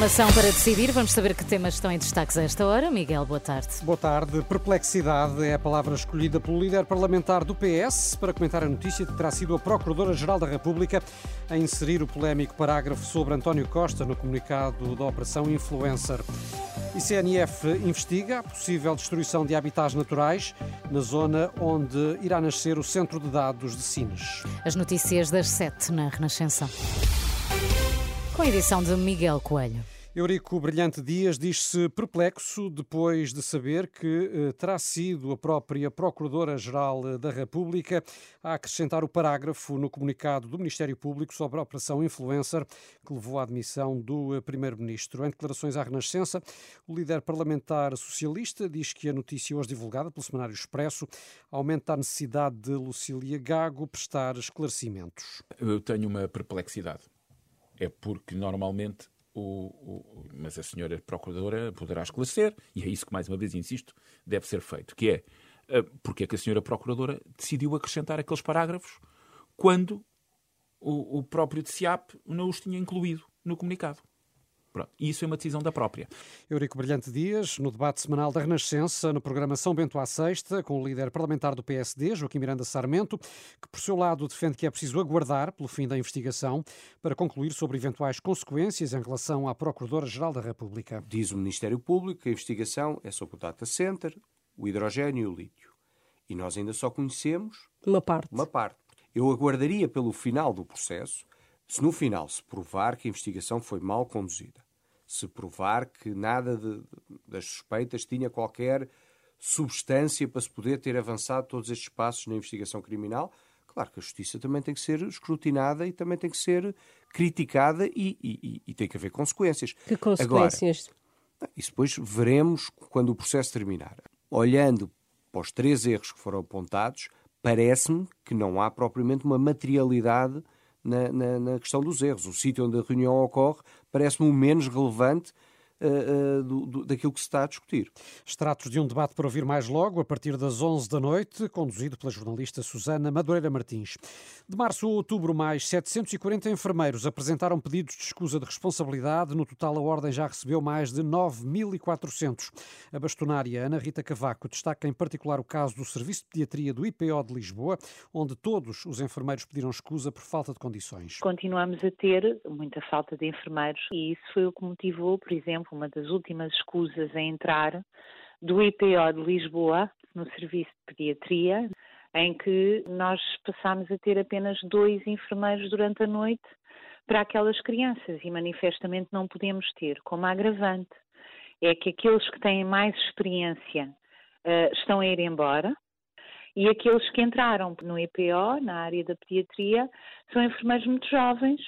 Informação para decidir, vamos saber que temas estão em destaques a esta hora. Miguel, boa tarde. Boa tarde. Perplexidade é a palavra escolhida pelo líder parlamentar do PS para comentar a notícia de que terá sido a Procuradora-Geral da República a inserir o polémico parágrafo sobre António Costa no comunicado da Operação Influencer. ICNF investiga a possível destruição de habitats naturais na zona onde irá nascer o Centro de Dados de Sines. As notícias das sete na Renascença com a edição de Miguel Coelho. Eurico Brilhante Dias diz-se perplexo depois de saber que eh, terá sido a própria Procuradora-Geral da República a acrescentar o parágrafo no comunicado do Ministério Público sobre a Operação Influencer que levou à admissão do eh, Primeiro-Ministro. Em declarações à Renascença, o líder parlamentar socialista diz que a notícia hoje divulgada pelo Semanário Expresso aumenta a necessidade de Lucília Gago prestar esclarecimentos. Eu tenho uma perplexidade é porque normalmente o, o, mas a senhora Procuradora poderá esclarecer, e é isso que, mais uma vez, insisto, deve ser feito, que é uh, porque é que a senhora Procuradora decidiu acrescentar aqueles parágrafos quando o, o próprio TCIAP não os tinha incluído no comunicado. Pronto. E isso é uma decisão da própria. Eurico Brilhante Dias, no debate semanal da Renascença, no programa São Bento à Sexta, com o líder parlamentar do PSD, Joaquim Miranda Sarmento, que por seu lado defende que é preciso aguardar pelo fim da investigação para concluir sobre eventuais consequências em relação à Procuradora-Geral da República. Diz o Ministério Público que a investigação é sobre o data center, o hidrogênio e o lítio. E nós ainda só conhecemos uma parte. Uma parte. Eu aguardaria pelo final do processo se no final se provar que a investigação foi mal conduzida, se provar que nada de, das suspeitas tinha qualquer substância para se poder ter avançado todos estes passos na investigação criminal, claro que a justiça também tem que ser escrutinada e também tem que ser criticada e, e, e tem que haver consequências. Que consequências? Agora, isso depois veremos quando o processo terminar. Olhando para os três erros que foram apontados, parece-me que não há propriamente uma materialidade na, na, na questão dos erros. O sítio onde a reunião ocorre parece-me o menos relevante uh, do, do, daquilo que se está a discutir. Extratos de um debate para ouvir mais logo, a partir das 11 da noite, conduzido pela jornalista Susana Madureira Martins. De março a outubro, mais 740 enfermeiros apresentaram pedidos de escusa de responsabilidade. No total, a Ordem já recebeu mais de 9.400. A bastonária Ana Rita Cavaco destaca em particular o caso do Serviço de Pediatria do IPO de Lisboa, onde todos os enfermeiros pediram escusa por falta de condições. Continuamos a ter muita falta de enfermeiros e isso foi o que motivou, por exemplo, uma das últimas escusas a entrar do IPO de Lisboa, no serviço de pediatria, em que nós passámos a ter apenas dois enfermeiros durante a noite para aquelas crianças e manifestamente não podemos ter. Como agravante, é que aqueles que têm mais experiência uh, estão a ir embora e aqueles que entraram no IPO, na área da pediatria, são enfermeiros muito jovens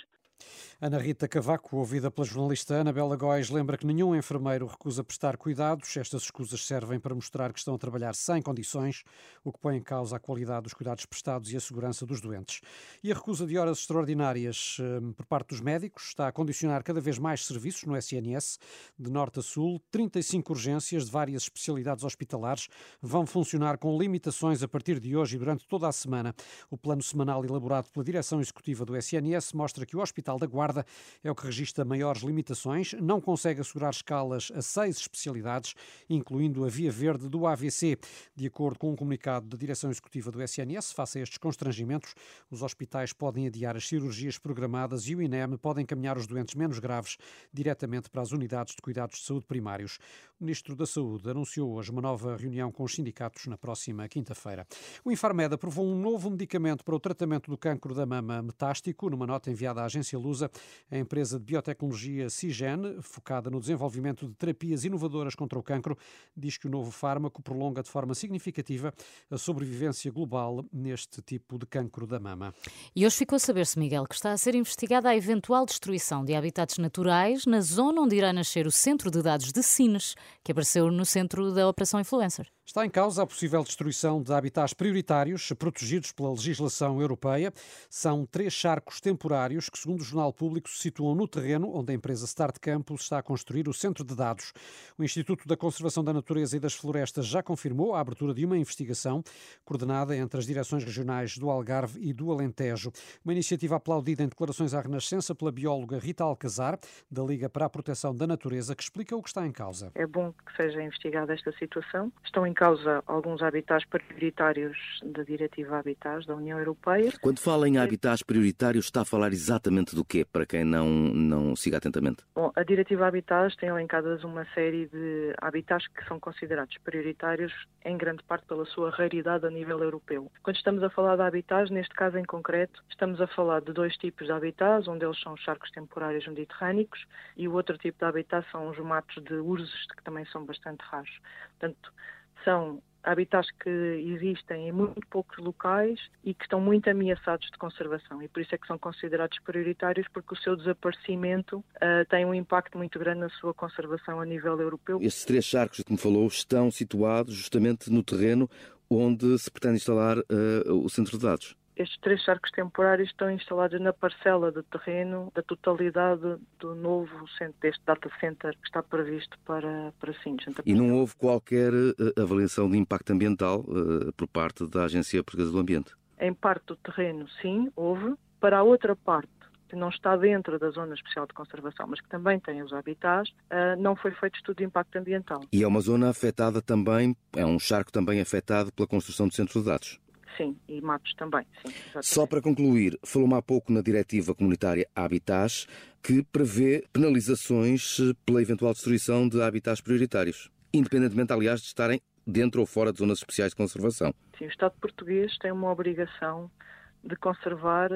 Ana Rita Cavaco, ouvida pela jornalista Anabela Góis, lembra que nenhum enfermeiro recusa prestar cuidados. Estas escusas servem para mostrar que estão a trabalhar sem condições, o que põe em causa a qualidade dos cuidados prestados e a segurança dos doentes. E a recusa de horas extraordinárias hum, por parte dos médicos está a condicionar cada vez mais serviços no SNS, de norte a sul. 35 urgências de várias especialidades hospitalares vão funcionar com limitações a partir de hoje e durante toda a semana. O plano semanal elaborado pela direção executiva do SNS mostra que o Hospital da Guarda é o que registra maiores limitações, não consegue assegurar escalas a seis especialidades, incluindo a via verde do AVC. De acordo com um comunicado da direção executiva do SNS, face a estes constrangimentos, os hospitais podem adiar as cirurgias programadas e o INEM pode encaminhar os doentes menos graves diretamente para as unidades de cuidados de saúde primários. O Ministro da Saúde anunciou hoje uma nova reunião com os sindicatos na próxima quinta-feira. O Infarmed aprovou um novo medicamento para o tratamento do cancro da mama metástico. Numa nota enviada à agência Lusa, a empresa de biotecnologia Cigen, focada no desenvolvimento de terapias inovadoras contra o cancro, diz que o novo fármaco prolonga de forma significativa a sobrevivência global neste tipo de cancro da mama. E hoje ficou a saber-se, Miguel, que está a ser investigada a eventual destruição de habitats naturais na zona onde irá nascer o Centro de Dados de Sines, que apareceu no centro da Operação Influencer. Está em causa a possível destruição de habitats prioritários protegidos pela legislação europeia. São três charcos temporários que, segundo o Jornal Público, se situam no terreno onde a empresa Start Campus está a construir o centro de dados. O Instituto da Conservação da Natureza e das Florestas já confirmou a abertura de uma investigação coordenada entre as direções regionais do Algarve e do Alentejo. Uma iniciativa aplaudida em declarações à Renascença pela bióloga Rita Alcazar, da Liga para a Proteção da Natureza, que explica o que está em causa. É bom que seja investigada esta situação. Estão em causa alguns habitats prioritários da Diretiva Habitats da União Europeia. Quando fala em habitats prioritários, está a falar exatamente do quê, para quem não, não siga atentamente? Bom, a Diretiva Habitats tem elencadas uma série de habitats que são considerados prioritários, em grande parte pela sua raridade a nível europeu. Quando estamos a falar de habitats, neste caso em concreto, estamos a falar de dois tipos de habitats, um deles são os charcos temporários mediterrâneos e o outro tipo de habitat são os matos de urzes, que também são bastante raros. Portanto, são habitats que existem em muito poucos locais e que estão muito ameaçados de conservação e por isso é que são considerados prioritários porque o seu desaparecimento uh, tem um impacto muito grande na sua conservação a nível europeu. Esses três charcos que me falou estão situados justamente no terreno onde se pretende instalar uh, o centro de dados. Estes três charcos temporários estão instalados na parcela de terreno da totalidade do novo centro, deste data center que está previsto para, para Sines. E não houve qualquer eh, avaliação de impacto ambiental uh, por parte da Agência Portuguesa do Ambiente? Em parte do terreno, sim, houve. Para a outra parte, que não está dentro da Zona Especial de Conservação, mas que também tem os habitats, uh, não foi feito estudo de impacto ambiental. E é uma zona afetada também, é um charco também afetado pela construção do centro de dados? Sim, e matos também. Sim, Só para concluir, falou-me há pouco na Diretiva Comunitária Habitats que prevê penalizações eh, pela eventual destruição de habitats prioritários, independentemente, aliás, de estarem dentro ou fora de zonas especiais de conservação. Sim, o Estado português tem uma obrigação de conservar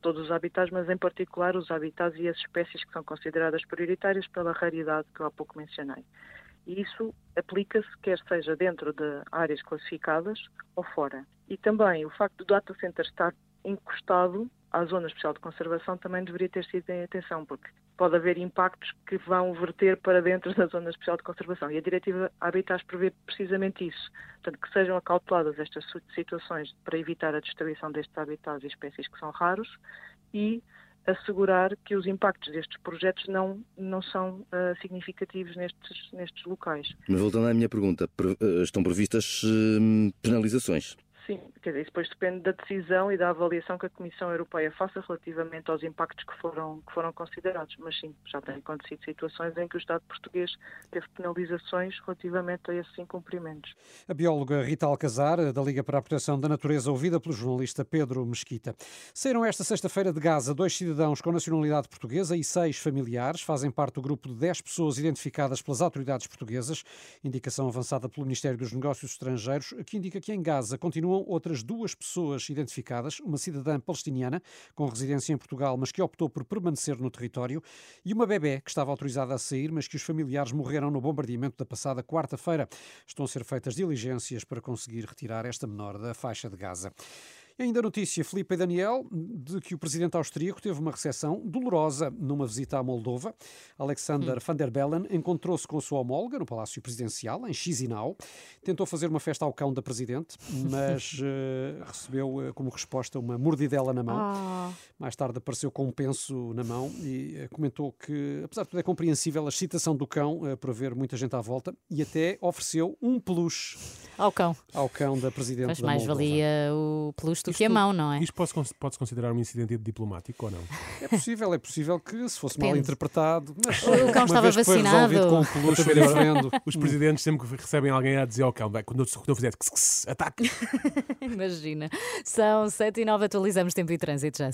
todos os habitats, mas em particular os habitats e as espécies que são consideradas prioritárias pela raridade que eu há pouco mencionei. E isso aplica-se quer seja dentro de áreas classificadas ou fora. E também o facto do data center estar encostado à Zona Especial de Conservação também deveria ter sido em atenção, porque pode haver impactos que vão verter para dentro da Zona Especial de Conservação. E a Diretiva Habitats prevê precisamente isso. Portanto, que sejam acauteladas estas situações para evitar a destruição destes habitats e espécies que são raros e assegurar que os impactos destes projetos não, não são uh, significativos nestes, nestes locais. Mas voltando à minha pergunta, eh, estão previstas uh, penalizações? Sim, quer dizer, isso depois depende da decisão e da avaliação que a Comissão Europeia faça relativamente aos impactos que foram, que foram considerados. Mas sim, já têm acontecido situações em que o Estado português teve penalizações relativamente a esses incumprimentos. A bióloga Rita Alcazar, da Liga para a Proteção da Natureza, ouvida pelo jornalista Pedro Mesquita. Saíram esta sexta-feira de Gaza dois cidadãos com nacionalidade portuguesa e seis familiares. Fazem parte do grupo de dez pessoas identificadas pelas autoridades portuguesas. Indicação avançada pelo Ministério dos Negócios Estrangeiros, que indica que em Gaza continuam outras duas pessoas identificadas, uma cidadã palestiniana com residência em Portugal, mas que optou por permanecer no território, e uma bebê que estava autorizada a sair, mas que os familiares morreram no bombardeamento da passada quarta-feira. Estão a ser feitas diligências para conseguir retirar esta menor da faixa de Gaza. Ainda notícia, Filipe e Daniel, de que o presidente austríaco teve uma recepção dolorosa numa visita à Moldova. Alexander hum. van der Bellen encontrou-se com a sua homóloga no Palácio Presidencial, em Chisinau. Tentou fazer uma festa ao cão da presidente, mas uh, recebeu uh, como resposta uma mordidela na mão. Oh. Mais tarde apareceu com um penso na mão e uh, comentou que, apesar de tudo, é compreensível a excitação do cão por haver muita gente à volta e até ofereceu um peluche ao cão. Ao cão da presidente Mas mais Moldova. valia o peluche do que a mão, não é? Isto pode-se pode considerar um incidente diplomático ou não? É possível, é possível que se fosse Depende. mal interpretado. Mas, o cão estava vacinado. Com peluche, Os presidentes sempre que recebem alguém a dizer ao cão, quando eu fizer ataque. Imagina. São 7 e 9, atualizamos tempo e trânsito, já